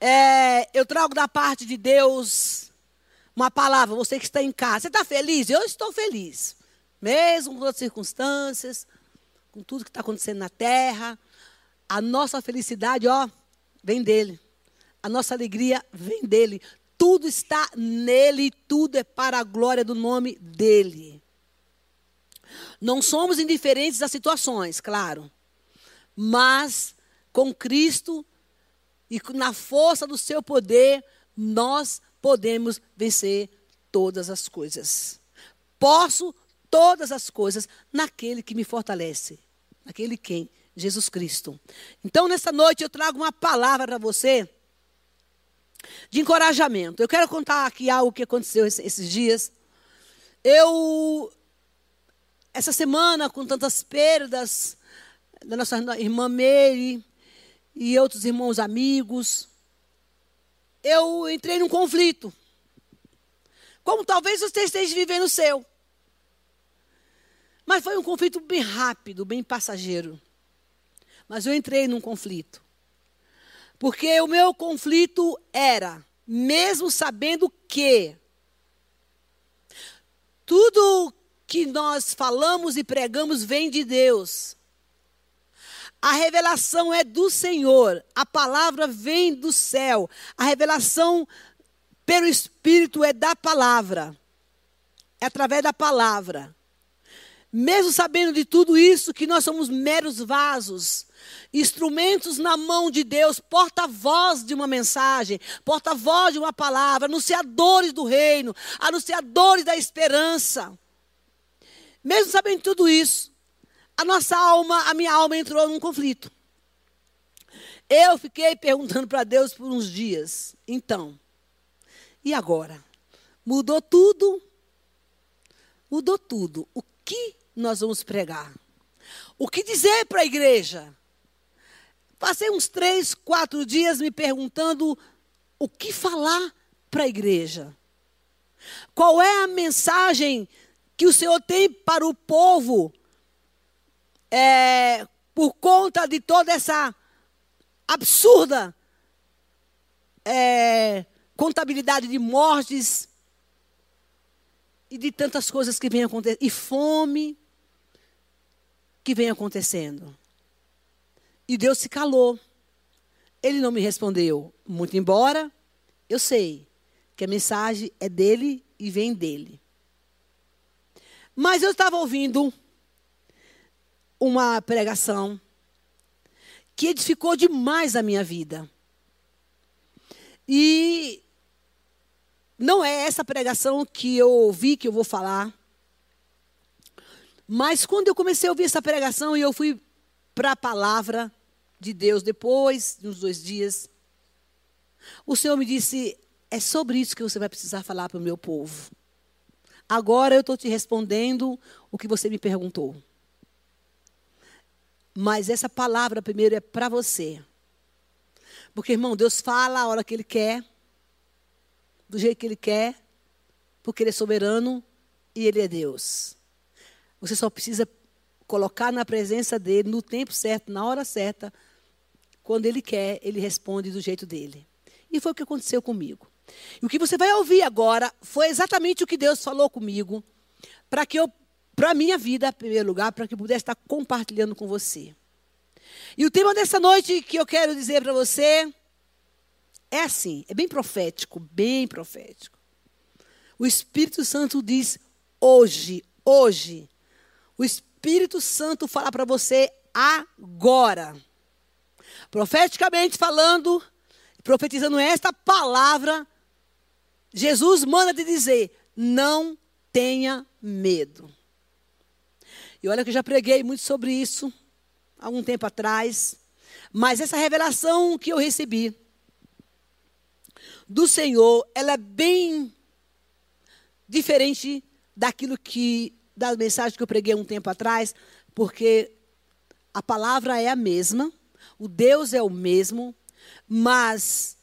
É, eu trago da parte de Deus uma palavra. Você que está em casa. Você está feliz? Eu estou feliz. Mesmo com as circunstâncias, com tudo que está acontecendo na terra. A nossa felicidade, ó, vem dele. A nossa alegria vem dele. Tudo está nele, tudo é para a glória do nome dele. Não somos indiferentes às situações, claro. Mas com Cristo e na força do seu poder, nós podemos vencer todas as coisas. Posso todas as coisas naquele que me fortalece. Naquele quem? Jesus Cristo. Então, nessa noite, eu trago uma palavra para você de encorajamento. Eu quero contar aqui algo que aconteceu esses dias. Eu, essa semana, com tantas perdas da nossa irmã Mary e outros irmãos amigos, eu entrei num conflito. Como talvez você esteja vivendo o seu. Mas foi um conflito bem rápido, bem passageiro. Mas eu entrei num conflito. Porque o meu conflito era, mesmo sabendo que tudo que nós falamos e pregamos vem de Deus. A revelação é do Senhor, a palavra vem do céu. A revelação pelo Espírito é da palavra. É através da palavra. Mesmo sabendo de tudo isso, que nós somos meros vasos, instrumentos na mão de Deus, porta-voz de uma mensagem, porta-voz de uma palavra, anunciadores do reino, anunciadores da esperança. Mesmo sabendo tudo isso, a nossa alma, a minha alma entrou num conflito. Eu fiquei perguntando para Deus por uns dias. Então, e agora? Mudou tudo? Mudou tudo. O que nós vamos pregar? O que dizer para a igreja? Passei uns três, quatro dias me perguntando o que falar para a igreja. Qual é a mensagem que o Senhor tem para o povo é, por conta de toda essa absurda é, contabilidade de mortes e de tantas coisas que vem acontecendo, e fome que vem acontecendo. E Deus se calou. Ele não me respondeu, muito embora eu sei que a mensagem é dele e vem dele. Mas eu estava ouvindo uma pregação que edificou demais a minha vida. E não é essa pregação que eu ouvi que eu vou falar. Mas quando eu comecei a ouvir essa pregação e eu fui para a palavra de Deus depois de uns dois dias, o Senhor me disse: é sobre isso que você vai precisar falar para o meu povo. Agora eu estou te respondendo o que você me perguntou. Mas essa palavra primeiro é para você. Porque, irmão, Deus fala a hora que Ele quer, do jeito que Ele quer, porque Ele é soberano e Ele é Deus. Você só precisa colocar na presença dEle, no tempo certo, na hora certa. Quando Ele quer, Ele responde do jeito dele. E foi o que aconteceu comigo. E o que você vai ouvir agora foi exatamente o que Deus falou comigo, para que eu para a minha vida, em primeiro lugar, para que pudesse estar compartilhando com você. E o tema dessa noite que eu quero dizer para você é assim, é bem profético, bem profético. O Espírito Santo diz hoje, hoje. O Espírito Santo fala para você agora. Profeticamente falando, profetizando esta palavra, Jesus manda te dizer: não tenha medo. E olha que eu já preguei muito sobre isso há algum tempo atrás. Mas essa revelação que eu recebi do Senhor, ela é bem diferente daquilo que da mensagem que eu preguei um tempo atrás, porque a palavra é a mesma, o Deus é o mesmo, mas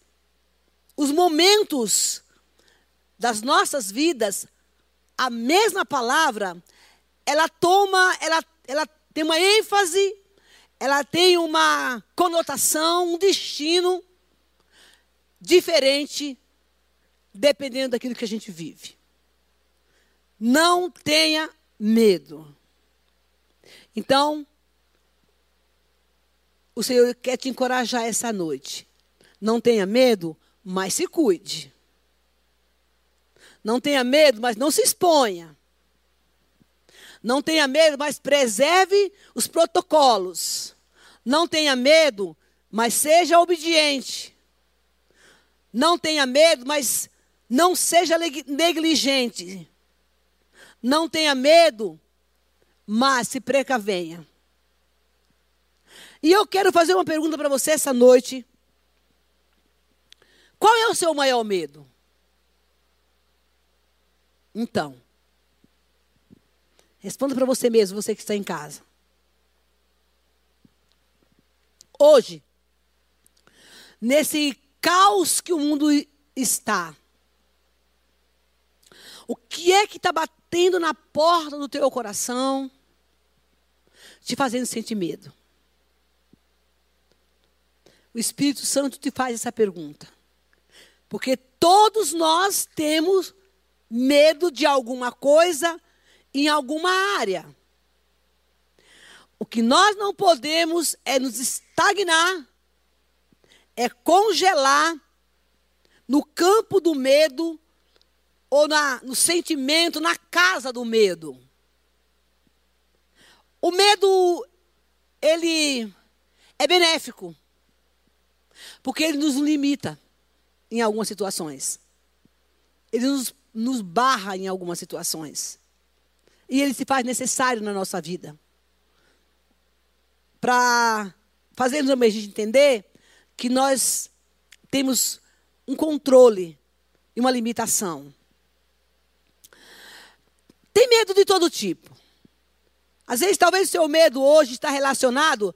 os momentos das nossas vidas, a mesma palavra, ela toma, ela, ela tem uma ênfase, ela tem uma conotação, um destino diferente dependendo daquilo que a gente vive. Não tenha medo. Então, o Senhor quer te encorajar essa noite. Não tenha medo, mas se cuide. Não tenha medo, mas não se exponha. Não tenha medo, mas preserve os protocolos. Não tenha medo, mas seja obediente. Não tenha medo, mas não seja negligente. Não tenha medo, mas se precavenha. E eu quero fazer uma pergunta para você essa noite. Qual é o seu maior medo? Então, responda para você mesmo, você que está em casa. Hoje, nesse caos que o mundo está, o que é que está batendo na porta do teu coração, te fazendo sentir medo? O Espírito Santo te faz essa pergunta. Porque todos nós temos medo de alguma coisa em alguma área. O que nós não podemos é nos estagnar, é congelar no campo do medo ou na, no sentimento, na casa do medo. O medo, ele é benéfico. Porque ele nos limita em algumas situações. Ele nos, nos barra em algumas situações. E ele se faz necessário na nossa vida. Para fazermos a gente entender que nós temos um controle e uma limitação. Tem medo de todo tipo. Às vezes, talvez o seu medo hoje está relacionado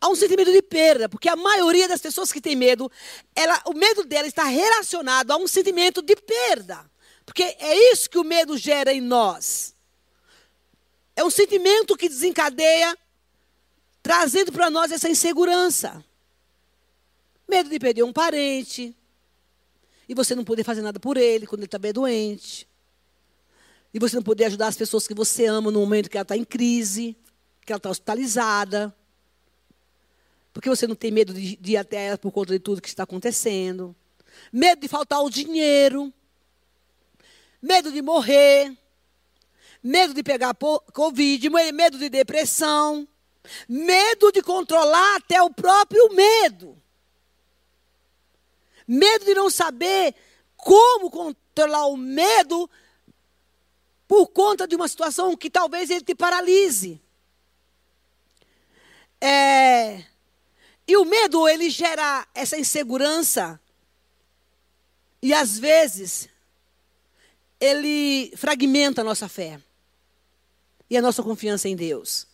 há um sentimento de perda, porque a maioria das pessoas que tem medo, ela, o medo dela está relacionado a um sentimento de perda. Porque é isso que o medo gera em nós. É um sentimento que desencadeia, trazendo para nós essa insegurança. Medo de perder um parente, e você não poder fazer nada por ele quando ele está bem doente. E você não poder ajudar as pessoas que você ama no momento que ela está em crise, que ela está hospitalizada. Porque você não tem medo de, de ir até ela por conta de tudo que está acontecendo. Medo de faltar o dinheiro. Medo de morrer. Medo de pegar Covid. Medo de depressão. Medo de controlar até o próprio medo. Medo de não saber como controlar o medo por conta de uma situação que talvez ele te paralise. É, e o medo, ele gera essa insegurança. E às vezes, ele fragmenta a nossa fé. E a nossa confiança em Deus.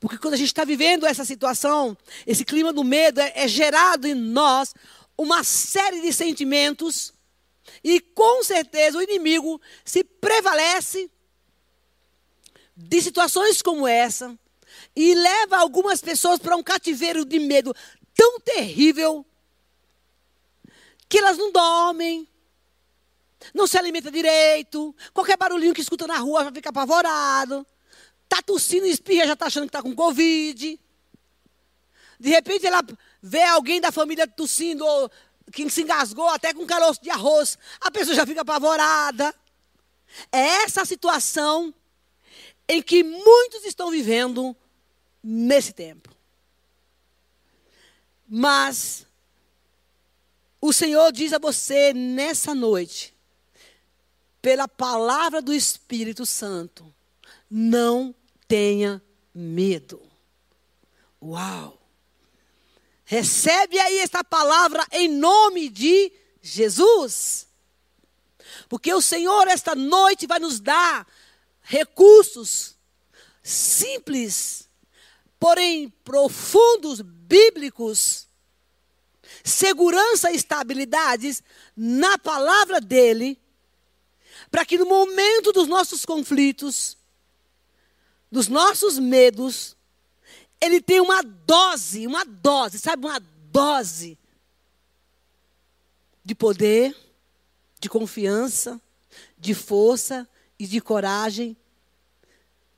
Porque quando a gente está vivendo essa situação, esse clima do medo é, é gerado em nós uma série de sentimentos. E com certeza o inimigo se prevalece de situações como essa e leva algumas pessoas para um cativeiro de medo tão terrível que elas não dormem, não se alimentam direito, qualquer barulhinho que escuta na rua já fica apavorado, está tossindo espirra, já está achando que está com Covid. De repente ela vê alguém da família tossindo, ou que se engasgou até com caroço de arroz, a pessoa já fica apavorada. É essa a situação em que muitos estão vivendo nesse tempo. Mas o Senhor diz a você nessa noite, pela palavra do Espírito Santo, não tenha medo. Uau! Recebe aí esta palavra em nome de Jesus. Porque o Senhor esta noite vai nos dar recursos simples, porém profundos, bíblicos, segurança e estabilidades na palavra dele, para que no momento dos nossos conflitos, dos nossos medos, ele tenha uma dose, uma dose, sabe, uma dose de poder, de confiança, de força e de coragem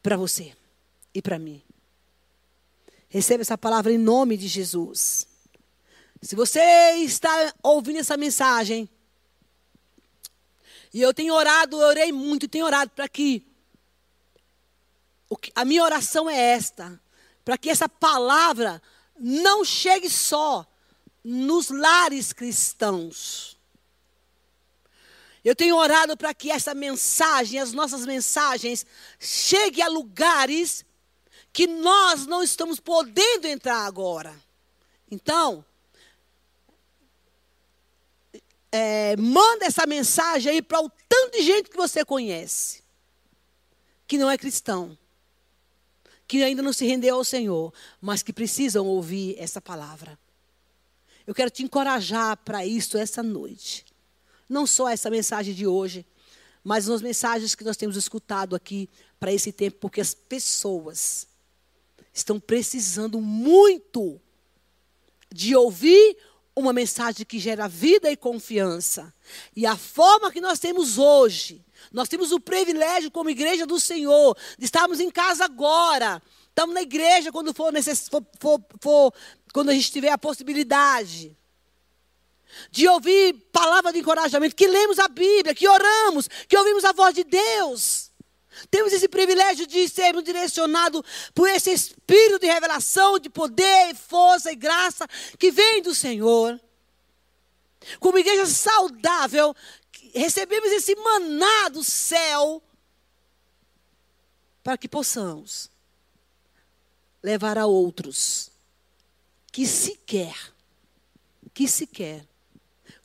para você e para mim. Receba essa palavra em nome de Jesus. Se você está ouvindo essa mensagem, e eu tenho orado, eu orei muito, tenho orado para que, a minha oração é esta, para que essa palavra não chegue só nos lares cristãos. Eu tenho orado para que essa mensagem, as nossas mensagens, chegue a lugares que nós não estamos podendo entrar agora. Então, é, manda essa mensagem aí para o tanto de gente que você conhece, que não é cristão, que ainda não se rendeu ao Senhor, mas que precisam ouvir essa palavra. Eu quero te encorajar para isso essa noite. Não só essa mensagem de hoje, mas as mensagens que nós temos escutado aqui para esse tempo, porque as pessoas estão precisando muito de ouvir uma mensagem que gera vida e confiança. E a forma que nós temos hoje, nós temos o privilégio como igreja do Senhor, de estarmos em casa agora. Estamos na igreja quando for, necess... for, for, for quando a gente tiver a possibilidade de ouvir palavra de encorajamento, que lemos a Bíblia, que oramos, que ouvimos a voz de Deus. Temos esse privilégio de sermos direcionados por esse espírito de revelação, de poder, força e graça que vem do Senhor. Como igreja saudável, recebemos esse maná do céu para que possamos levar a outros que sequer, que sequer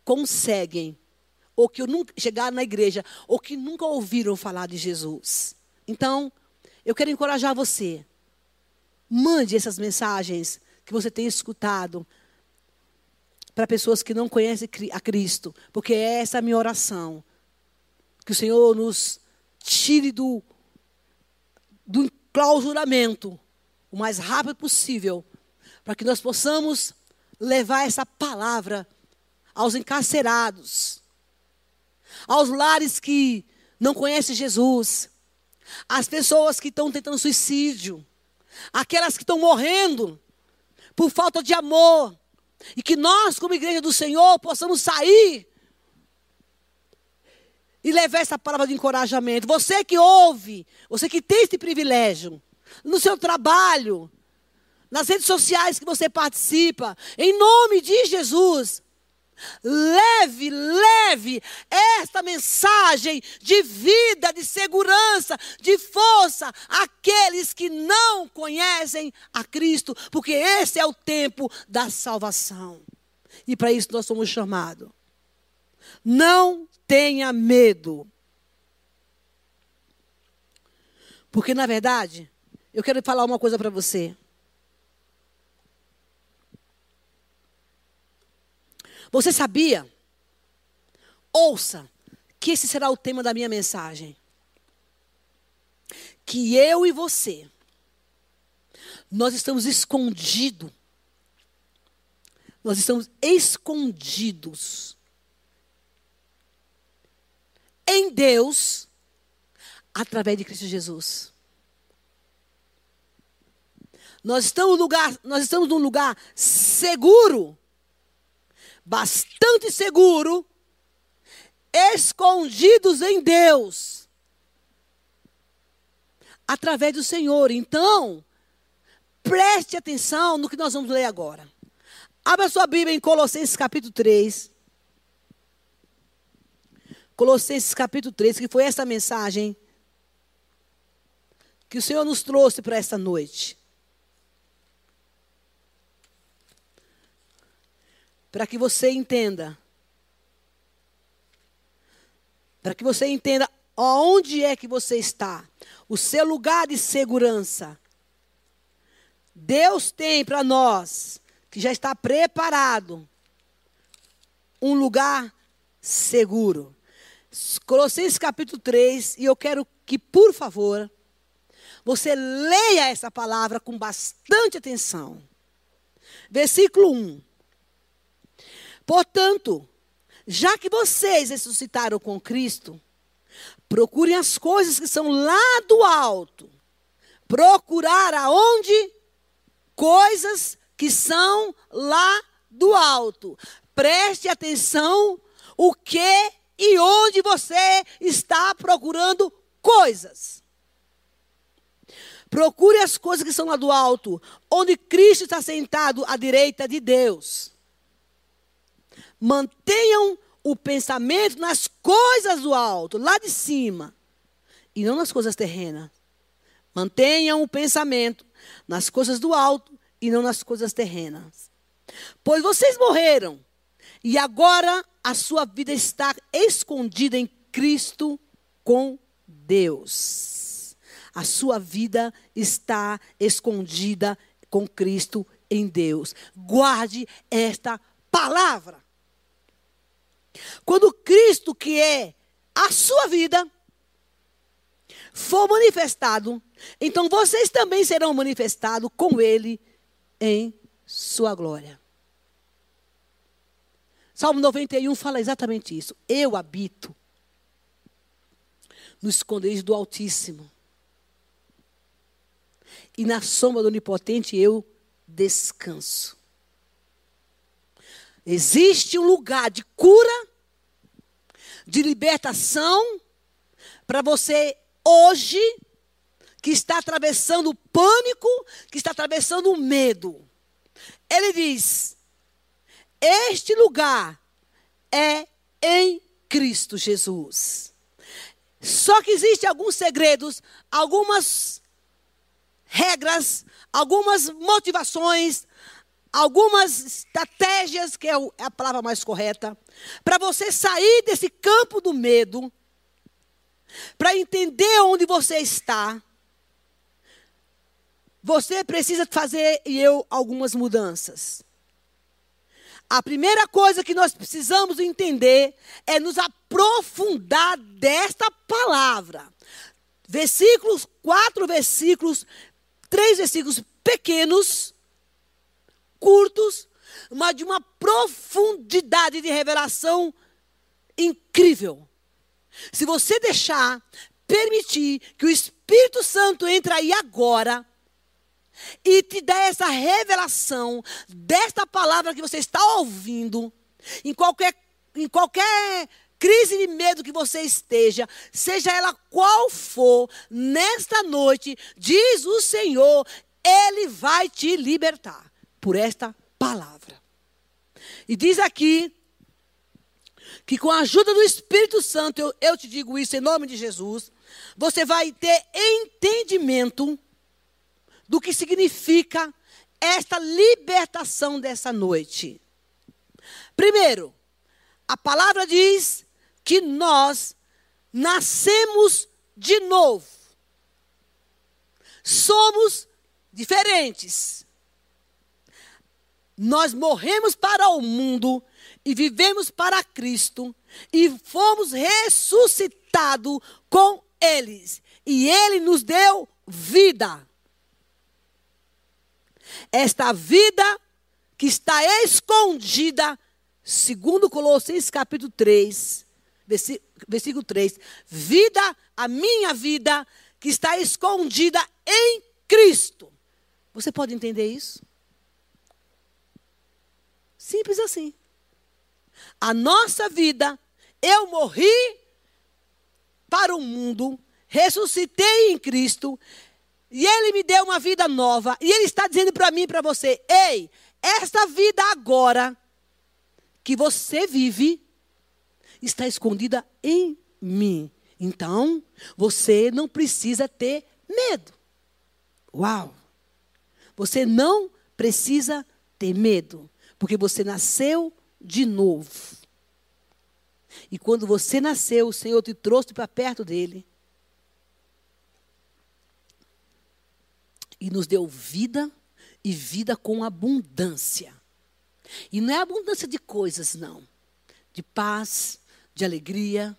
conseguem ou que nunca chegaram na igreja, ou que nunca ouviram falar de Jesus. Então, eu quero encorajar você. Mande essas mensagens que você tem escutado para pessoas que não conhecem a Cristo, porque é essa a minha oração. Que o Senhor nos tire do, do enclausuramento o mais rápido possível, para que nós possamos levar essa palavra aos encarcerados, aos lares que não conhecem Jesus, às pessoas que estão tentando suicídio, aquelas que estão morrendo por falta de amor, e que nós, como igreja do Senhor, possamos sair e levar essa palavra de encorajamento. Você que ouve, você que tem esse privilégio, no seu trabalho, nas redes sociais que você participa, em nome de Jesus, Leve, leve esta mensagem de vida, de segurança, de força àqueles que não conhecem a Cristo, porque esse é o tempo da salvação. E para isso nós somos chamados. Não tenha medo. Porque, na verdade, eu quero falar uma coisa para você. Você sabia? Ouça, que esse será o tema da minha mensagem. Que eu e você, nós estamos escondidos. Nós estamos escondidos em Deus através de Cristo Jesus. Nós estamos, lugar, nós estamos num lugar seguro bastante seguro, escondidos em Deus, através do Senhor. Então, preste atenção no que nós vamos ler agora. Abra sua Bíblia em Colossenses capítulo 3. Colossenses capítulo 3, que foi essa mensagem que o Senhor nos trouxe para esta noite. Para que você entenda. Para que você entenda aonde é que você está, o seu lugar de segurança. Deus tem para nós, que já está preparado, um lugar seguro. Colossenses capítulo 3, e eu quero que, por favor, você leia essa palavra com bastante atenção. Versículo 1. Portanto, já que vocês ressuscitaram com Cristo, procurem as coisas que são lá do alto. Procurar aonde? Coisas que são lá do alto. Preste atenção o que e onde você está procurando coisas. Procure as coisas que são lá do alto, onde Cristo está sentado à direita de Deus. Mantenham o pensamento nas coisas do alto, lá de cima, e não nas coisas terrenas. Mantenham o pensamento nas coisas do alto e não nas coisas terrenas. Pois vocês morreram e agora a sua vida está escondida em Cristo com Deus. A sua vida está escondida com Cristo em Deus. Guarde esta palavra. Quando Cristo, que é a sua vida, for manifestado, então vocês também serão manifestados com Ele em sua glória. Salmo 91 fala exatamente isso. Eu habito no esconderijo do Altíssimo. E na sombra do Onipotente eu descanso. Existe um lugar de cura, de libertação, para você hoje, que está atravessando o pânico, que está atravessando o medo. Ele diz: Este lugar é em Cristo Jesus. Só que existem alguns segredos, algumas regras, algumas motivações, algumas estratégias, que é, é a palavra mais correta, para você sair desse campo do medo, para entender onde você está. Você precisa fazer e eu algumas mudanças. A primeira coisa que nós precisamos entender é nos aprofundar desta palavra. Versículos, quatro versículos, três versículos pequenos, curtos, mas de uma profundidade de revelação incrível. Se você deixar, permitir que o Espírito Santo entre aí agora e te der essa revelação desta palavra que você está ouvindo, em qualquer, em qualquer crise de medo que você esteja, seja ela qual for, nesta noite, diz o Senhor, Ele vai te libertar por esta palavra. E diz aqui que com a ajuda do Espírito Santo, eu, eu te digo isso em nome de Jesus, você vai ter entendimento do que significa esta libertação dessa noite. Primeiro, a palavra diz que nós nascemos de novo. Somos diferentes. Nós morremos para o mundo e vivemos para Cristo e fomos ressuscitados com eles. E ele nos deu vida. Esta vida que está escondida, segundo Colossenses capítulo 3, versículo 3, vida, a minha vida que está escondida em Cristo. Você pode entender isso? Simples assim. A nossa vida, eu morri para o mundo, ressuscitei em Cristo, e Ele me deu uma vida nova, e Ele está dizendo para mim e para você: ei, esta vida agora que você vive está escondida em mim. Então, você não precisa ter medo. Uau! Você não precisa ter medo. Porque você nasceu de novo. E quando você nasceu, o Senhor te trouxe para perto dele. E nos deu vida e vida com abundância. E não é abundância de coisas, não. De paz, de alegria,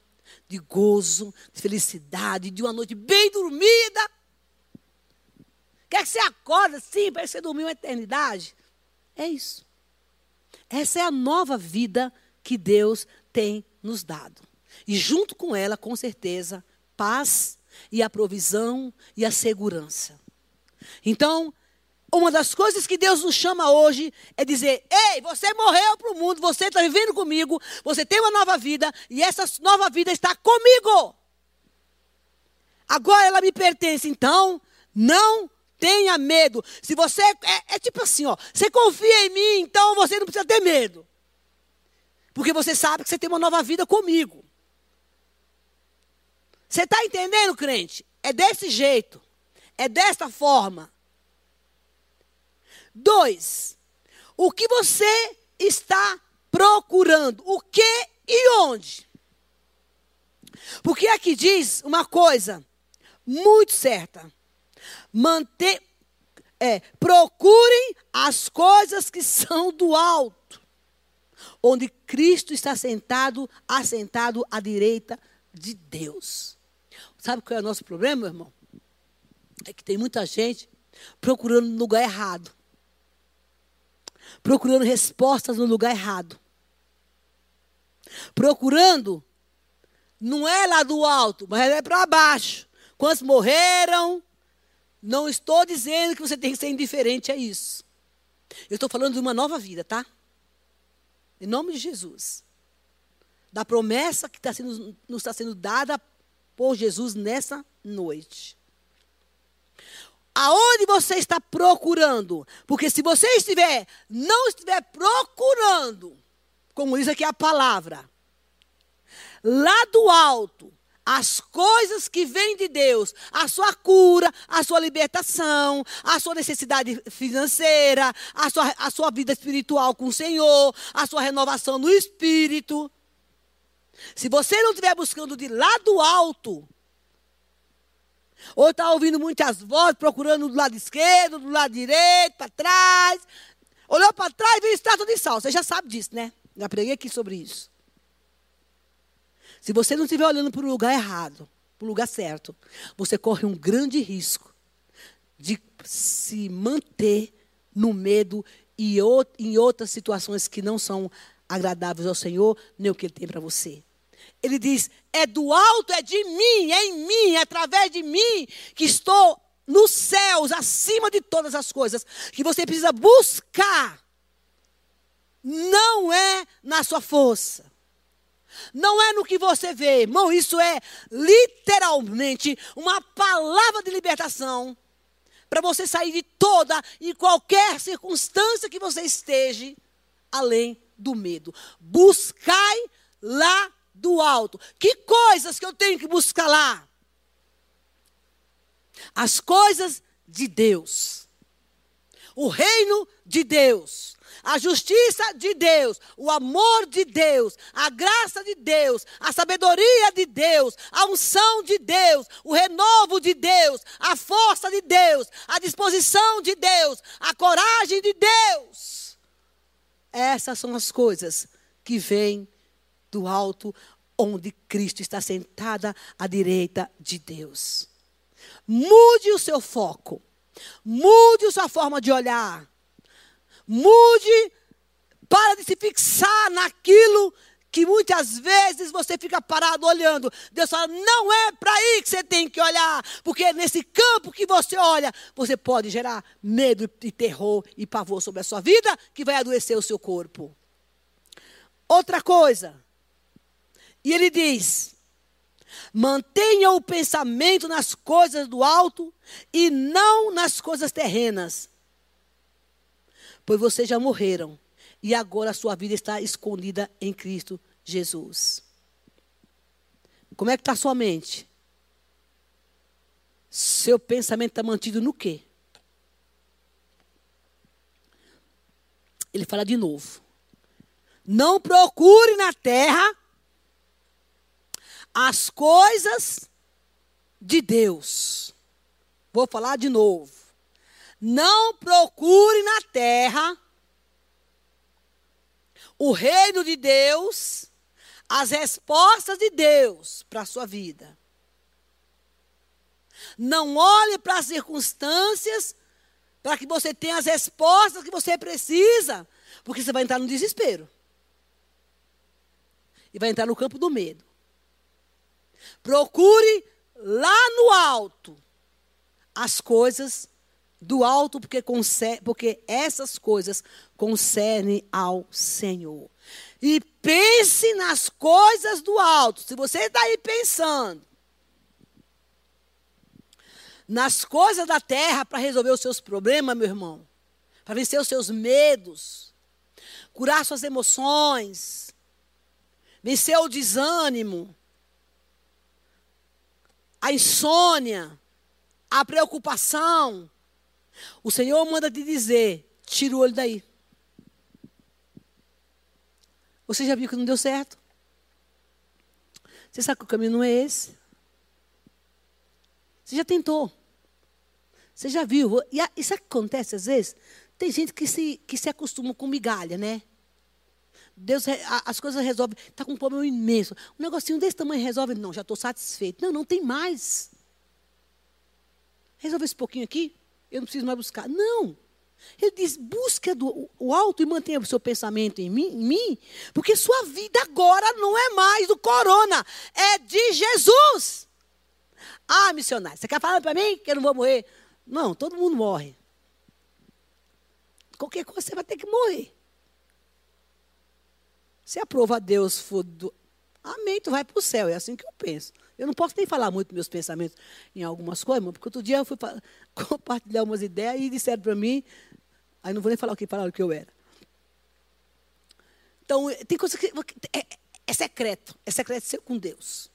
de gozo, de felicidade, de uma noite bem dormida. Quer que você acorda assim, parece que você dormiu uma eternidade? É isso. Essa é a nova vida que Deus tem nos dado. E junto com ela, com certeza, paz e a provisão e a segurança. Então, uma das coisas que Deus nos chama hoje é dizer: ei, você morreu para o mundo, você está vivendo comigo, você tem uma nova vida e essa nova vida está comigo. Agora ela me pertence, então não tenha medo. Se você é, é tipo assim, ó, você confia em mim, então você não precisa ter medo, porque você sabe que você tem uma nova vida comigo. Você está entendendo, crente? É desse jeito, é desta forma. Dois, o que você está procurando? O que e onde? Porque aqui diz uma coisa muito certa. Manter, é, procurem as coisas que são do alto, onde Cristo está sentado, assentado à direita de Deus. Sabe qual é o nosso problema, meu irmão? É que tem muita gente procurando no lugar errado procurando respostas no lugar errado. Procurando, não é lá do alto, mas é para baixo. Quantos morreram? Não estou dizendo que você tem que ser indiferente a isso. Eu estou falando de uma nova vida, tá? Em nome de Jesus. Da promessa que está sendo, nos está sendo dada por Jesus nessa noite aonde você está procurando. Porque se você estiver, não estiver procurando, como diz aqui a palavra, lá do alto, as coisas que vêm de Deus, a sua cura, a sua libertação, a sua necessidade financeira, a sua, a sua vida espiritual com o Senhor, a sua renovação no espírito. Se você não estiver buscando de lá do alto, ou está ouvindo muitas vozes, procurando do lado esquerdo, do lado direito, para trás. Olhou para trás e viu estátua de sal. Você já sabe disso, né? Já preguei aqui sobre isso. Se você não estiver olhando para o lugar errado, para o lugar certo, você corre um grande risco de se manter no medo e em outras situações que não são agradáveis ao Senhor, nem o que Ele tem para você. Ele diz: é do alto, é de mim, é em mim, é através de mim que estou nos céus, acima de todas as coisas, que você precisa buscar. Não é na sua força. Não é no que você vê, irmão, isso é literalmente uma palavra de libertação para você sair de toda e qualquer circunstância que você esteja, além do medo. Buscai lá do alto. Que coisas que eu tenho que buscar lá? As coisas de Deus. O reino de Deus. A justiça de Deus, o amor de Deus, a graça de Deus, a sabedoria de Deus, a unção de Deus, o renovo de Deus, a força de Deus, a disposição de Deus, a coragem de Deus. Essas são as coisas que vêm do alto, onde Cristo está sentada à direita de Deus. Mude o seu foco. Mude a sua forma de olhar. Mude para de se fixar naquilo que muitas vezes você fica parado olhando. Deus fala: não é para aí que você tem que olhar, porque nesse campo que você olha, você pode gerar medo e terror e pavor sobre a sua vida, que vai adoecer o seu corpo. Outra coisa, e ele diz: mantenha o pensamento nas coisas do alto e não nas coisas terrenas. Pois vocês já morreram e agora a sua vida está escondida em Cristo Jesus. Como é que está a sua mente? Seu pensamento está mantido no quê? Ele fala de novo. Não procure na terra as coisas de Deus. Vou falar de novo. Não procure na terra o reino de Deus, as respostas de Deus para a sua vida. Não olhe para as circunstâncias para que você tenha as respostas que você precisa, porque você vai entrar no desespero. e vai entrar no campo do medo. Procure lá no alto as coisas do alto, porque, porque essas coisas concernem ao Senhor. E pense nas coisas do alto. Se você está aí pensando nas coisas da terra para resolver os seus problemas, meu irmão, para vencer os seus medos, curar suas emoções, vencer o desânimo, a insônia, a preocupação. O Senhor manda te dizer: tira o olho daí. Você já viu que não deu certo? Você sabe que o caminho não é esse? Você já tentou. Você já viu. E isso acontece às vezes. Tem gente que se, que se acostuma com migalha, né? Deus, as coisas resolvem. Está com um problema imenso. Um negocinho desse tamanho resolve. Não, já estou satisfeito. Não, não tem mais. Resolve esse pouquinho aqui. Eu não preciso mais buscar. Não. Ele diz: busca do, o alto e mantenha o seu pensamento em mim, em mim, porque sua vida agora não é mais do corona, é de Jesus. Ah, missionário, você quer falar para mim que eu não vou morrer? Não, todo mundo morre. Qualquer coisa você vai ter que morrer. Se a prova a Deus for do. Amém, tu vai para o céu, é assim que eu penso. Eu não posso nem falar muito meus pensamentos em algumas coisas, porque outro dia eu fui compartilhar umas ideias e disseram para mim, aí não vou nem falar o que falaram que eu era. Então, tem coisa que é, é secreto, é secreto seu com Deus.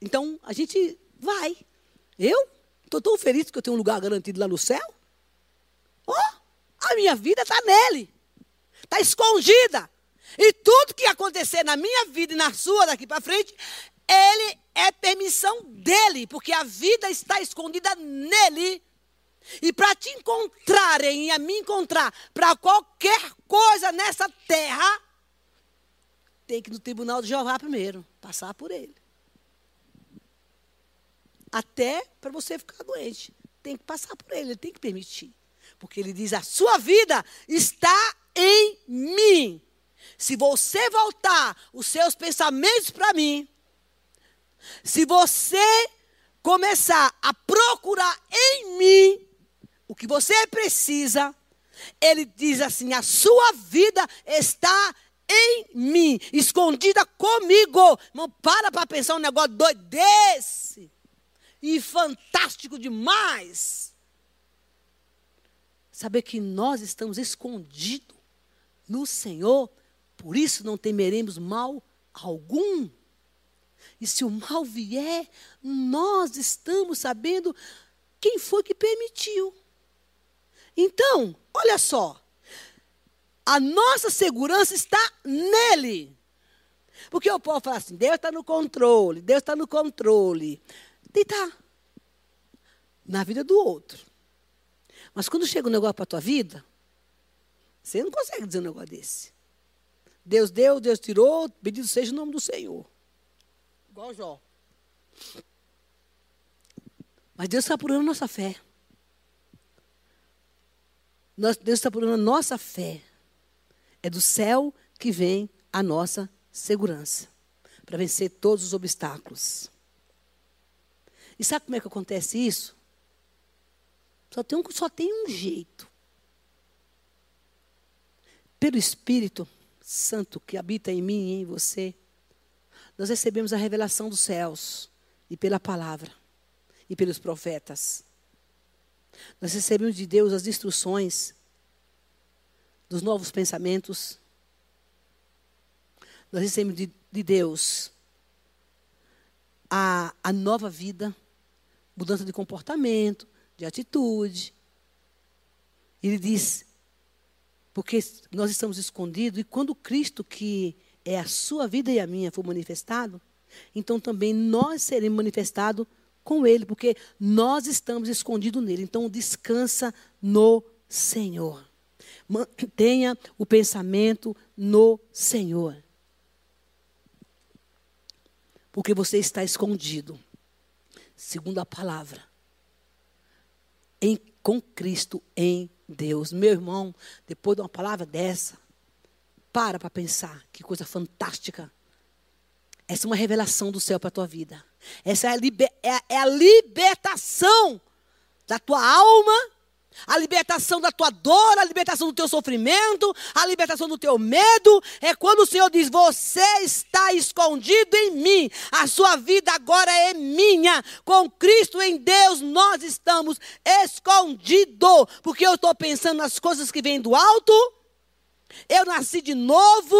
Então, a gente vai. Eu estou tão feliz que eu tenho um lugar garantido lá no céu. Oh, a minha vida está nele. Está escondida. E tudo que acontecer na minha vida e na sua daqui para frente, ele é permissão dele, porque a vida está escondida nele. E para te encontrarem e a me encontrar para qualquer coisa nessa terra, tem que ir no tribunal de Jeová primeiro, passar por ele. Até para você ficar doente. Tem que passar por ele, ele tem que permitir. Porque ele diz: a sua vida está em mim. Se você voltar os seus pensamentos para mim, se você começar a procurar em mim o que você precisa, ele diz assim: a sua vida está em mim, escondida comigo. Não para para pensar um negócio doido desse. E fantástico demais. Saber que nós estamos escondidos no Senhor, por isso não temeremos mal algum. E se o mal vier, nós estamos sabendo quem foi que permitiu. Então, olha só. A nossa segurança está nele. Porque eu posso falar assim: Deus está no controle, Deus está no controle. E está. Na vida do outro. Mas quando chega um negócio para a tua vida, você não consegue dizer um negócio desse. Deus deu, Deus tirou, bendito seja o nome do Senhor. Igual Jó. Mas Deus está apurando nossa fé. Deus está apurando nossa fé. É do céu que vem a nossa segurança para vencer todos os obstáculos. E sabe como é que acontece isso? Só tem um, só tem um jeito. Pelo Espírito Santo que habita em mim e em você, nós recebemos a revelação dos céus e pela palavra e pelos profetas. Nós recebemos de Deus as instruções dos novos pensamentos. Nós recebemos de, de Deus a, a nova vida, mudança de comportamento, de atitude. Ele diz, porque nós estamos escondidos, e quando Cristo, que é a sua vida e a minha, for manifestado, então também nós seremos manifestados com Ele, porque nós estamos escondidos nele. Então descansa no Senhor. Mantenha o pensamento no Senhor. Porque você está escondido, segundo a palavra em, com Cristo em Deus. Meu irmão, depois de uma palavra dessa, Para para pensar. Que coisa fantástica. Essa é uma revelação do céu para a tua vida. Essa é a, liber, é, é a libertação da tua alma, a libertação da tua dor, a libertação do teu sofrimento, a libertação do teu medo. É quando o Senhor diz: Você está escondido em mim, a sua vida agora é minha. Com Cristo em Deus, nós estamos escondidos, porque eu estou pensando nas coisas que vêm do alto. Eu nasci de novo.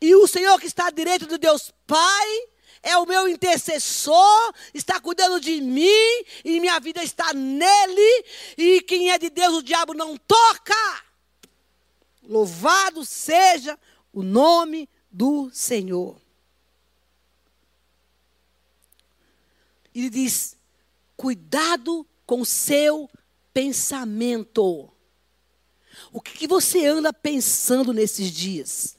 E o Senhor que está à direita do Deus Pai é o meu intercessor, está cuidando de mim e minha vida está nele. E quem é de Deus, o diabo não toca. Louvado seja o nome do Senhor. Ele diz: cuidado com o seu pensamento. O que, que você anda pensando nesses dias?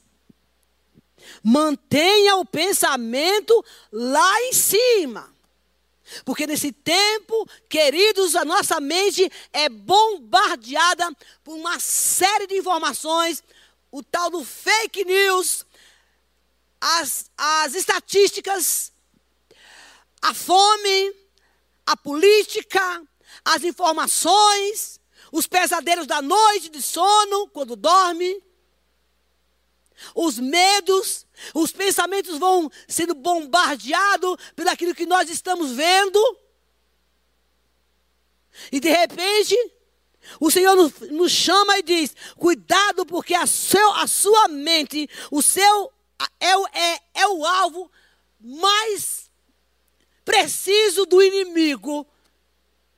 Mantenha o pensamento lá em cima. Porque nesse tempo, queridos, a nossa mente é bombardeada por uma série de informações, o tal do fake news, as, as estatísticas, a fome, a política, as informações, os pesadelos da noite de sono, quando dorme os medos, os pensamentos vão sendo bombardeados pelo aquilo que nós estamos vendo. E de repente, o Senhor nos, nos chama e diz: cuidado, porque a, seu, a sua mente, o seu é, é, é o alvo mais preciso do inimigo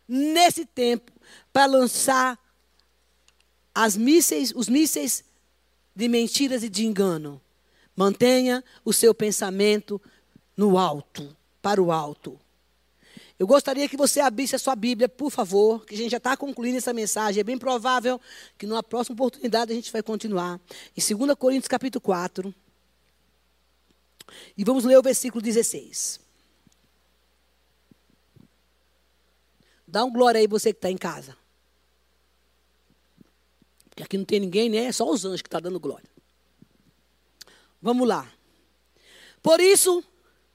nesse tempo para lançar as mísseis, os mísseis de mentiras e de engano. Mantenha o seu pensamento no alto, para o alto. Eu gostaria que você abrisse a sua Bíblia, por favor, que a gente já está concluindo essa mensagem. É bem provável que numa próxima oportunidade a gente vai continuar. Em 2 Coríntios capítulo 4. E vamos ler o versículo 16. Dá um glória aí você que está em casa. Porque aqui não tem ninguém, né? É só os anjos que estão tá dando glória. Vamos lá. Por isso,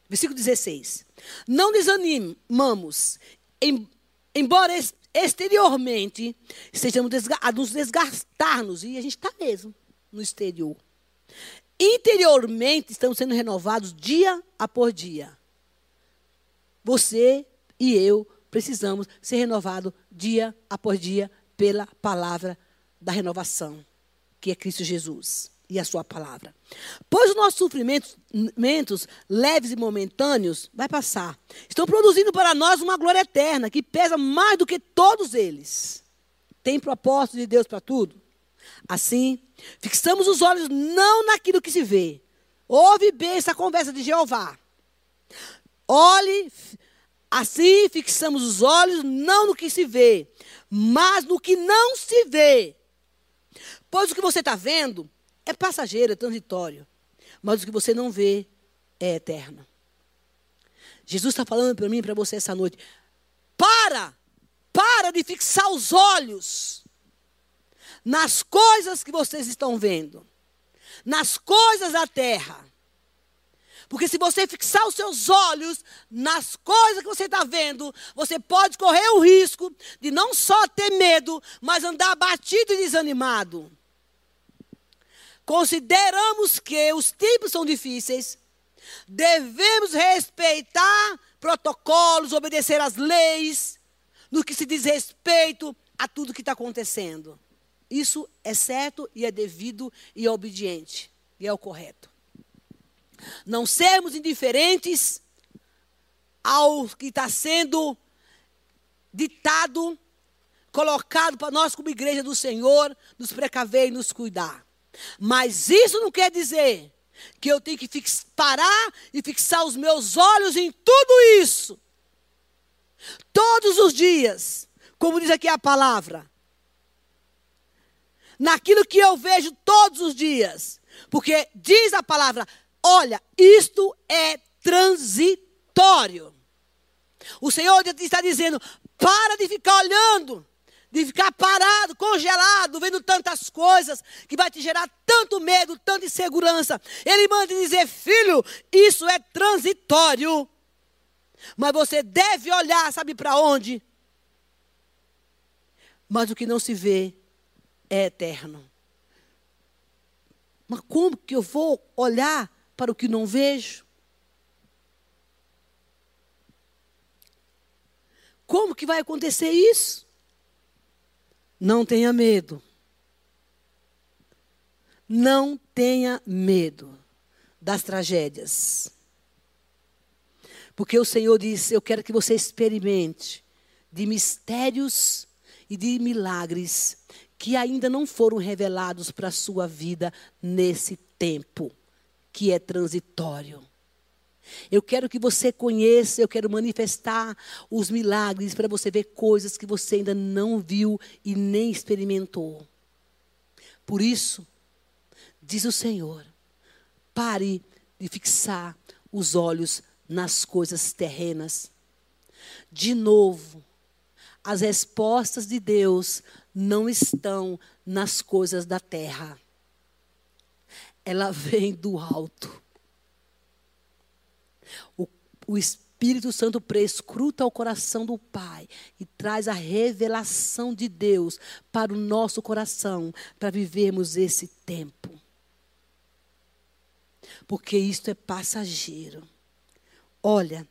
versículo 16. Não desanimamos, em, embora exteriormente estejamos a nos desgastar-nos, e a gente está mesmo no exterior. Interiormente estamos sendo renovados dia após dia. Você e eu precisamos ser renovados dia após dia pela palavra da renovação, que é Cristo Jesus e a sua palavra. Pois os nossos sofrimentos leves e momentâneos vai passar. Estão produzindo para nós uma glória eterna que pesa mais do que todos eles. Tem propósito de Deus para tudo. Assim, fixamos os olhos não naquilo que se vê. Ouve bem essa conversa de Jeová. Olhe, assim fixamos os olhos não no que se vê, mas no que não se vê. Pois o que você está vendo é passageiro, é transitório. Mas o que você não vê é eterno. Jesus está falando para mim e para você essa noite. Para! Para de fixar os olhos nas coisas que vocês estão vendo, nas coisas da terra. Porque se você fixar os seus olhos nas coisas que você está vendo, você pode correr o risco de não só ter medo, mas andar abatido e desanimado. Consideramos que os tempos são difíceis, devemos respeitar protocolos, obedecer às leis, no que se diz respeito a tudo que está acontecendo. Isso é certo e é devido e é obediente, e é o correto. Não sermos indiferentes ao que está sendo ditado, colocado para nós como igreja do Senhor, nos precaver e nos cuidar. Mas isso não quer dizer que eu tenho que parar e fixar os meus olhos em tudo isso. Todos os dias, como diz aqui a palavra. Naquilo que eu vejo todos os dias. Porque diz a palavra: olha, isto é transitório. O Senhor está dizendo: para de ficar olhando de ficar parado, congelado, vendo tantas coisas que vai te gerar tanto medo, tanta insegurança. Ele manda dizer: filho, isso é transitório. Mas você deve olhar, sabe para onde? Mas o que não se vê é eterno. Mas como que eu vou olhar para o que não vejo? Como que vai acontecer isso? Não tenha medo. Não tenha medo das tragédias. Porque o Senhor disse: Eu quero que você experimente de mistérios e de milagres que ainda não foram revelados para a sua vida nesse tempo, que é transitório. Eu quero que você conheça, eu quero manifestar os milagres para você ver coisas que você ainda não viu e nem experimentou. Por isso, diz o Senhor, pare de fixar os olhos nas coisas terrenas. De novo, as respostas de Deus não estão nas coisas da terra. Ela vem do alto. O, o Espírito Santo prescruta o coração do Pai e traz a revelação de Deus para o nosso coração, para vivermos esse tempo. Porque isto é passageiro. Olha,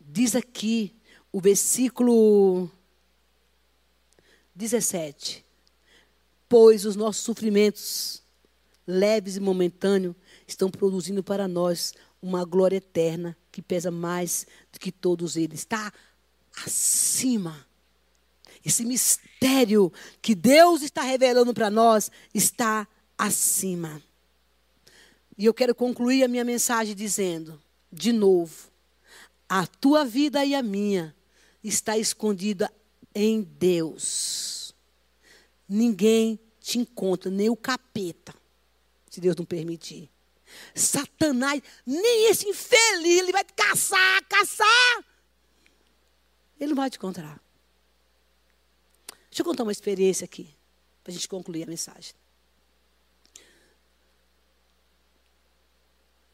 diz aqui o versículo 17. Pois os nossos sofrimentos, leves e momentâneos, estão produzindo para nós uma glória eterna que pesa mais do que todos eles. Está acima. Esse mistério que Deus está revelando para nós está acima. E eu quero concluir a minha mensagem dizendo, de novo, a tua vida e a minha está escondida em Deus. Ninguém te encontra, nem o capeta, se Deus não permitir. Satanás, nem esse infeliz, ele vai te caçar, caçar. Ele não vai te encontrar. Deixa eu contar uma experiência aqui, para a gente concluir a mensagem.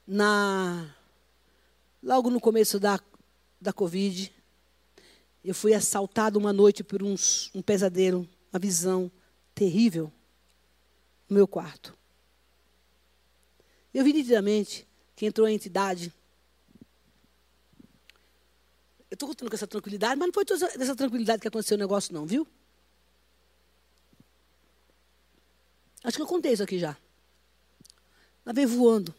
Na, logo no começo da, da Covid, eu fui assaltado uma noite por uns, um pesadelo, uma visão terrível no meu quarto. Eu vi nitidamente que entrou a entidade. Eu estou contando com essa tranquilidade, mas não foi toda essa tranquilidade que aconteceu o negócio, não, viu? Acho que eu contei isso aqui já. Ela veio voando.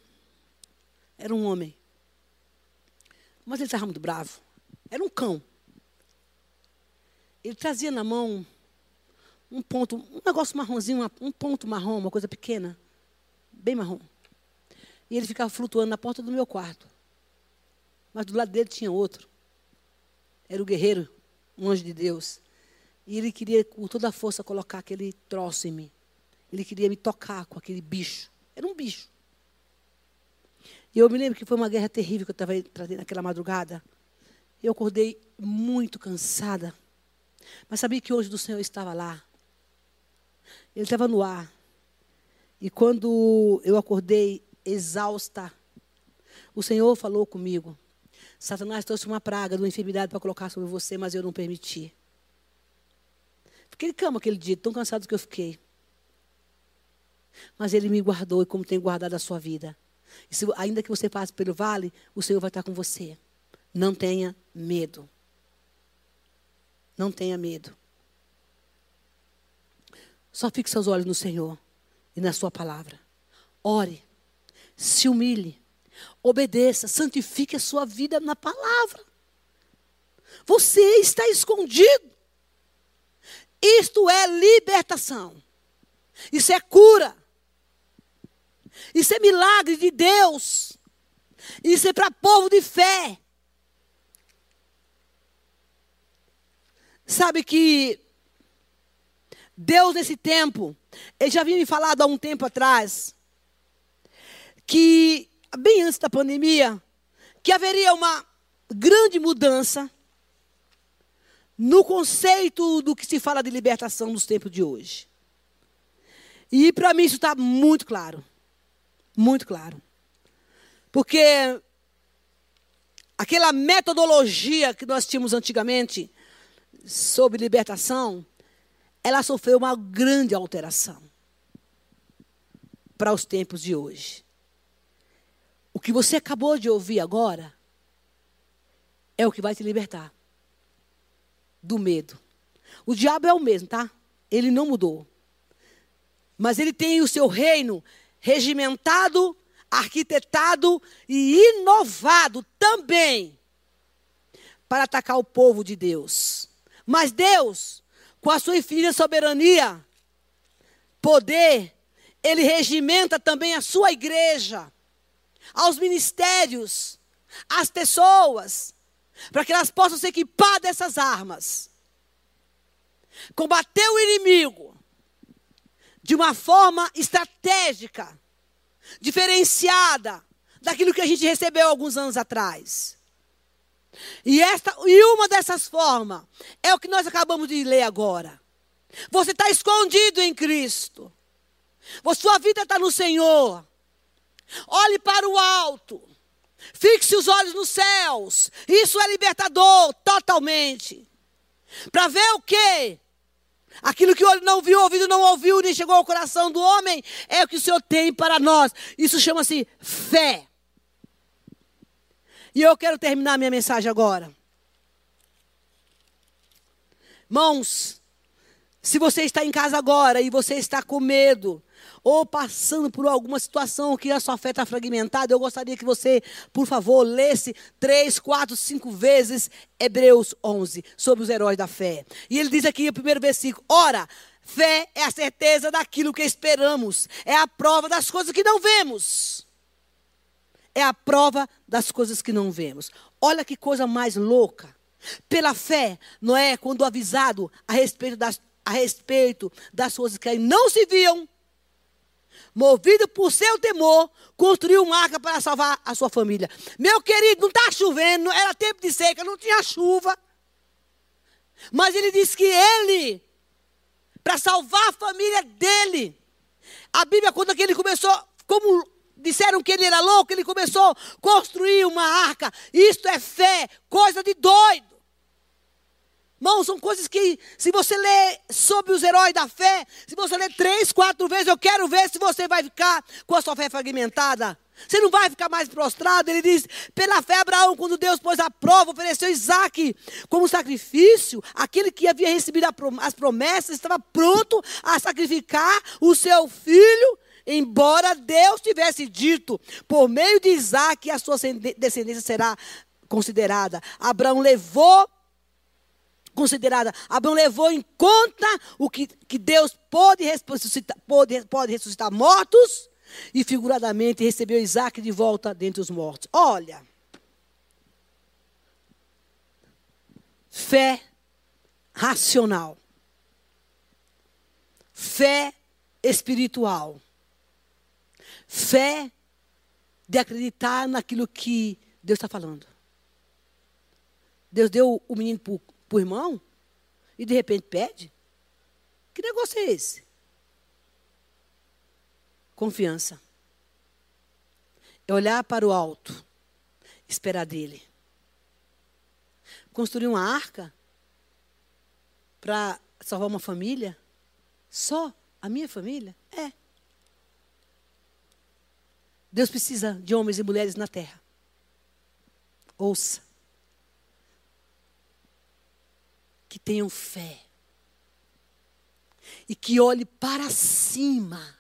Era um homem. Mas ele estava muito bravo. Era um cão. Ele trazia na mão um ponto, um negócio marronzinho, um ponto marrom, uma coisa pequena, bem marrom. E ele ficava flutuando na porta do meu quarto. Mas do lado dele tinha outro. Era o guerreiro, um anjo de Deus. E ele queria, com toda a força, colocar aquele troço em mim. Ele queria me tocar com aquele bicho. Era um bicho. E eu me lembro que foi uma guerra terrível que eu estava naquela madrugada. Eu acordei muito cansada. Mas sabia que hoje do Senhor estava lá. Ele estava no ar. E quando eu acordei exausta, o Senhor falou comigo. Satanás trouxe uma praga, uma enfermidade para colocar sobre você, mas eu não permiti. Fiquei cama aquele dia, tão cansado que eu fiquei. Mas ele me guardou e como tem guardado a sua vida. E se, ainda que você passe pelo vale, o Senhor vai estar com você. Não tenha medo. Não tenha medo. Só fixe seus olhos no Senhor e na Sua palavra. Ore, se humilhe, obedeça, santifique a sua vida na palavra. Você está escondido. Isto é libertação. Isso é cura. Isso é milagre de Deus. Isso é para povo de fé. Sabe que Deus nesse tempo, ele já havia me falado há um tempo atrás, que bem antes da pandemia, que haveria uma grande mudança no conceito do que se fala de libertação nos tempos de hoje. E para mim isso está muito claro. Muito claro. Porque aquela metodologia que nós tínhamos antigamente sobre libertação, ela sofreu uma grande alteração para os tempos de hoje. O que você acabou de ouvir agora é o que vai te libertar do medo. O diabo é o mesmo, tá? Ele não mudou. Mas ele tem o seu reino regimentado, arquitetado e inovado também para atacar o povo de Deus. Mas Deus, com a sua infinita soberania, poder, ele regimenta também a sua igreja, aos ministérios, às pessoas, para que elas possam se equipar dessas armas. Combater o inimigo de uma forma estratégica, diferenciada daquilo que a gente recebeu alguns anos atrás. E, esta, e uma dessas formas é o que nós acabamos de ler agora. Você está escondido em Cristo. Sua vida está no Senhor. Olhe para o alto. Fixe os olhos nos céus. Isso é libertador totalmente. Para ver o quê? Aquilo que o olho não viu, ouvido não ouviu, nem chegou ao coração do homem, é o que o Senhor tem para nós. Isso chama-se fé. E eu quero terminar minha mensagem agora. Mãos, se você está em casa agora e você está com medo, ou passando por alguma situação que a sua fé está fragmentada, eu gostaria que você, por favor, lesse três, quatro, cinco vezes Hebreus 11, sobre os heróis da fé. E ele diz aqui no primeiro versículo: Ora, fé é a certeza daquilo que esperamos, é a prova das coisas que não vemos. É a prova das coisas que não vemos. Olha que coisa mais louca. Pela fé, Noé, quando avisado a respeito das, a respeito das coisas que não se viam, movido por seu temor, construiu uma arca para salvar a sua família. Meu querido, não está chovendo, era tempo de seca, não tinha chuva. Mas ele disse que ele, para salvar a família dele, a Bíblia conta que ele começou, como disseram que ele era louco, ele começou a construir uma arca. Isto é fé, coisa de doido. Irmão, são coisas que, se você ler sobre os heróis da fé, se você ler três, quatro vezes, eu quero ver se você vai ficar com a sua fé fragmentada. Você não vai ficar mais prostrado. Ele diz: pela fé, Abraão, quando Deus pôs a prova, ofereceu Isaac como sacrifício. Aquele que havia recebido as promessas estava pronto a sacrificar o seu filho. Embora Deus tivesse dito, por meio de Isaac, a sua descendência será considerada. Abraão levou considerada. Abraão levou em conta o que, que Deus pode ressuscitar, pode, pode ressuscitar mortos e figuradamente recebeu Isaac de volta dentre os mortos. Olha, fé racional, fé espiritual, fé de acreditar naquilo que Deus está falando. Deus deu o menino para o irmão e de repente pede? Que negócio é esse? Confiança. É olhar para o alto, esperar dele. Construir uma arca para salvar uma família? Só a minha família? É. Deus precisa de homens e mulheres na terra. Ouça. Que tenham fé e que olhe para cima.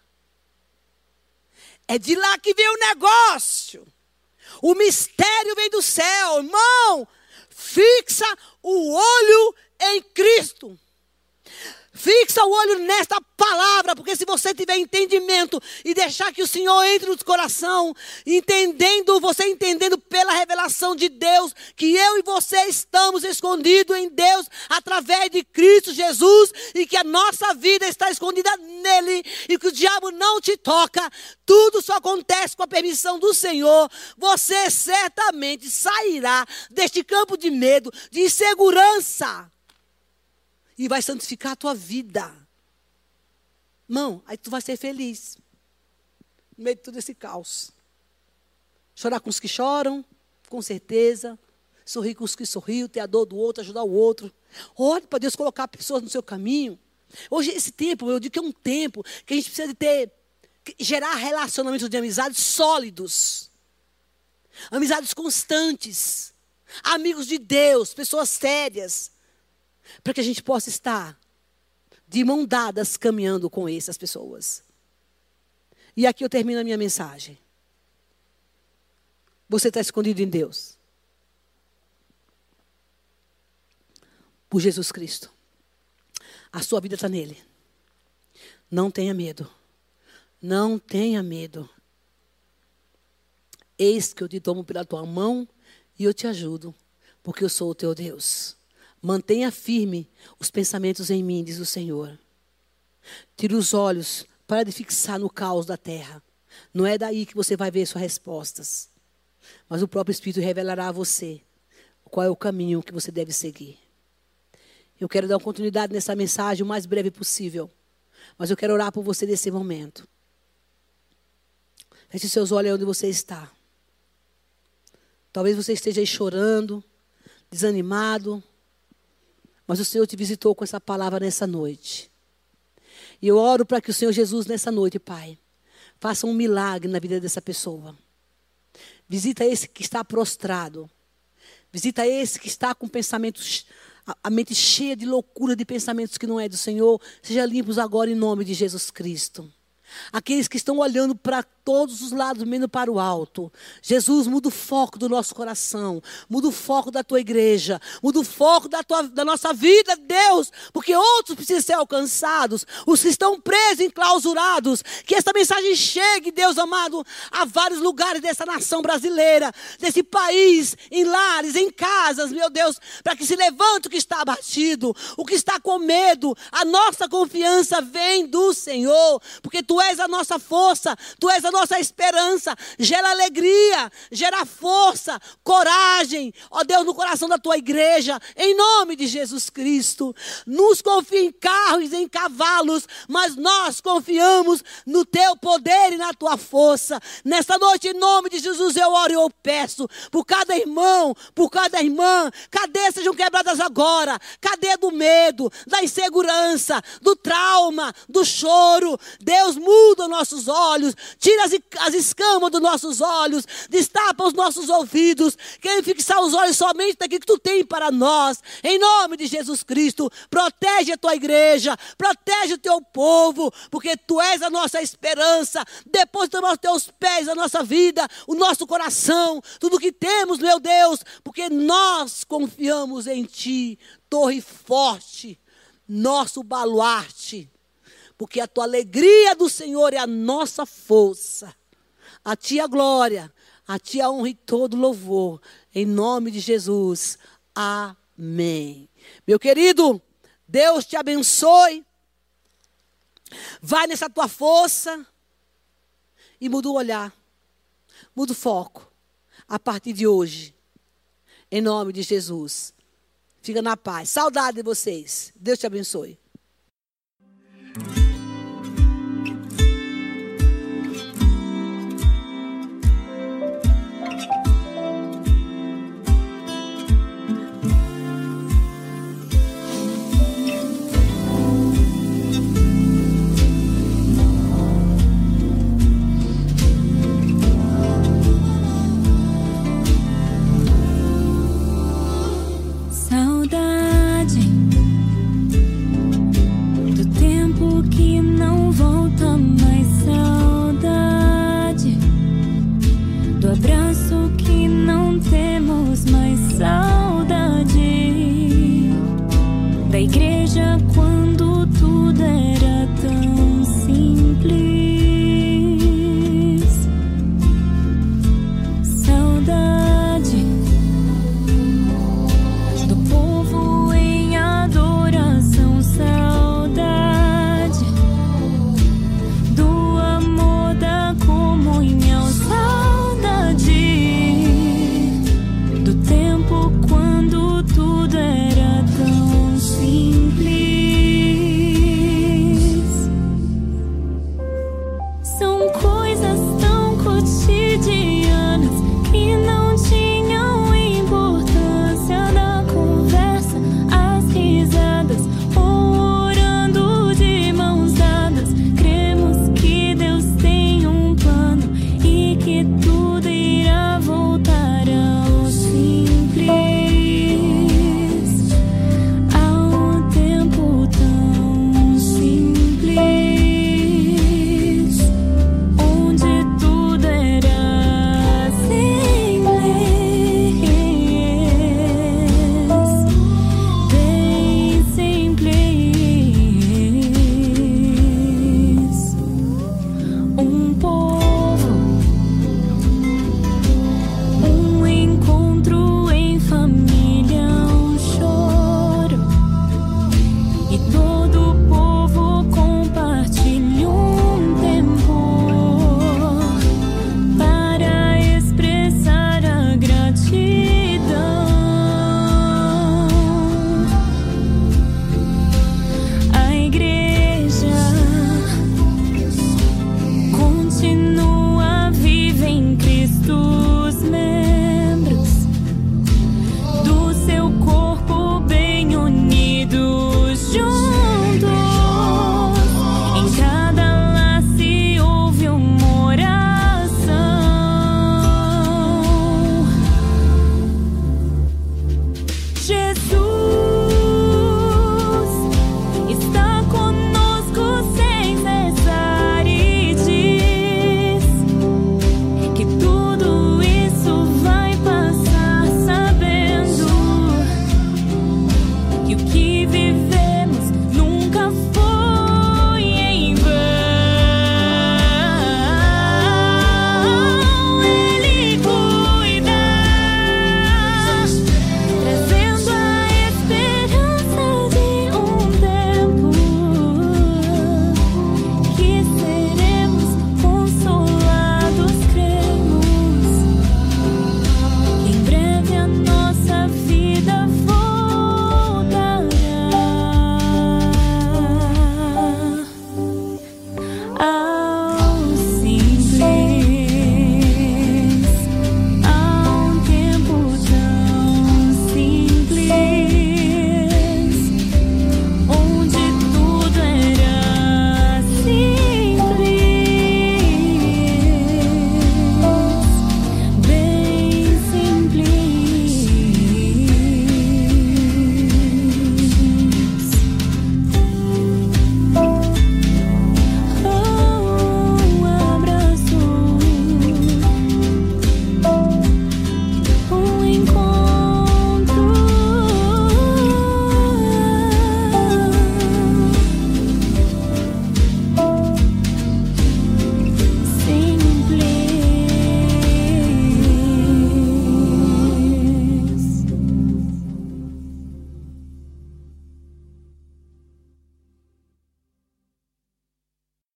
É de lá que vem o negócio. O mistério vem do céu, irmão. Fixa o olho em Cristo. Fixa o olho nesta palavra, porque se você tiver entendimento e deixar que o Senhor entre no coração, entendendo, você entendendo pela revelação de Deus, que eu e você estamos escondidos em Deus através de Cristo Jesus e que a nossa vida está escondida nele e que o diabo não te toca, tudo só acontece com a permissão do Senhor. Você certamente sairá deste campo de medo, de insegurança e vai santificar a tua vida. Mão, aí tu vai ser feliz. No meio de todo esse caos. Chorar com os que choram, com certeza. Sorrir com os que sorriam, ter a dor do outro, ajudar o outro. Ore para Deus colocar pessoas no seu caminho. Hoje, esse tempo, eu digo que é um tempo que a gente precisa de ter, gerar relacionamentos de amizades sólidos. Amizades constantes. Amigos de Deus, pessoas sérias. Para que a gente possa estar de mão dadas caminhando com essas pessoas. E aqui eu termino a minha mensagem. Você está escondido em Deus. Por Jesus Cristo. A sua vida está nele. Não tenha medo. Não tenha medo. Eis que eu te tomo pela tua mão e eu te ajudo, porque eu sou o teu Deus. Mantenha firme os pensamentos em mim, diz o Senhor. Tire os olhos para de fixar no caos da terra. Não é daí que você vai ver suas respostas. Mas o próprio Espírito revelará a você qual é o caminho que você deve seguir. Eu quero dar continuidade nessa mensagem o mais breve possível. Mas eu quero orar por você nesse momento. Feche seus olhos onde você está. Talvez você esteja aí chorando, desanimado. Mas o Senhor te visitou com essa palavra nessa noite. E eu oro para que o Senhor Jesus, nessa noite, Pai, faça um milagre na vida dessa pessoa. Visita esse que está prostrado. Visita esse que está com pensamentos, a mente cheia de loucura de pensamentos que não é do Senhor. Seja limpos agora em nome de Jesus Cristo. Aqueles que estão olhando para todos os lados, menos para o alto. Jesus, muda o foco do nosso coração, muda o foco da tua igreja, muda o foco da, tua, da nossa vida, Deus, porque outros precisam ser alcançados, os que estão presos, enclausurados. Que esta mensagem chegue, Deus amado, a vários lugares dessa nação brasileira, desse país, em lares, em casas, meu Deus, para que se levante o que está abatido, o que está com medo. A nossa confiança vem do Senhor, porque tu és a nossa força, tu és a nossa esperança, gera alegria, gera força, coragem, ó Deus, no coração da tua igreja, em nome de Jesus Cristo. Nos confia em carros, em cavalos, mas nós confiamos no teu poder e na tua força. Nesta noite, em nome de Jesus, eu oro e eu peço por cada irmão, por cada irmã, cadê sejam quebradas agora? Cadê do medo, da insegurança, do trauma, do choro? Deus muda nossos olhos, tira as, as escamas dos nossos olhos, destapa os nossos ouvidos, quer fixar os olhos somente naquilo que tu tem para nós. Em nome de Jesus Cristo, protege a tua igreja, protege o teu povo, porque tu és a nossa esperança. Depositamos aos teus pés a nossa vida, o nosso coração, tudo que temos, meu Deus, porque nós confiamos em ti, torre forte, nosso baluarte porque a tua alegria do Senhor é a nossa força. A ti a glória, a ti a honra e todo louvor. Em nome de Jesus. Amém. Meu querido, Deus te abençoe. Vai nessa tua força e muda o olhar. Muda o foco. A partir de hoje. Em nome de Jesus. Fica na paz. Saudade de vocês. Deus te abençoe. Thank you.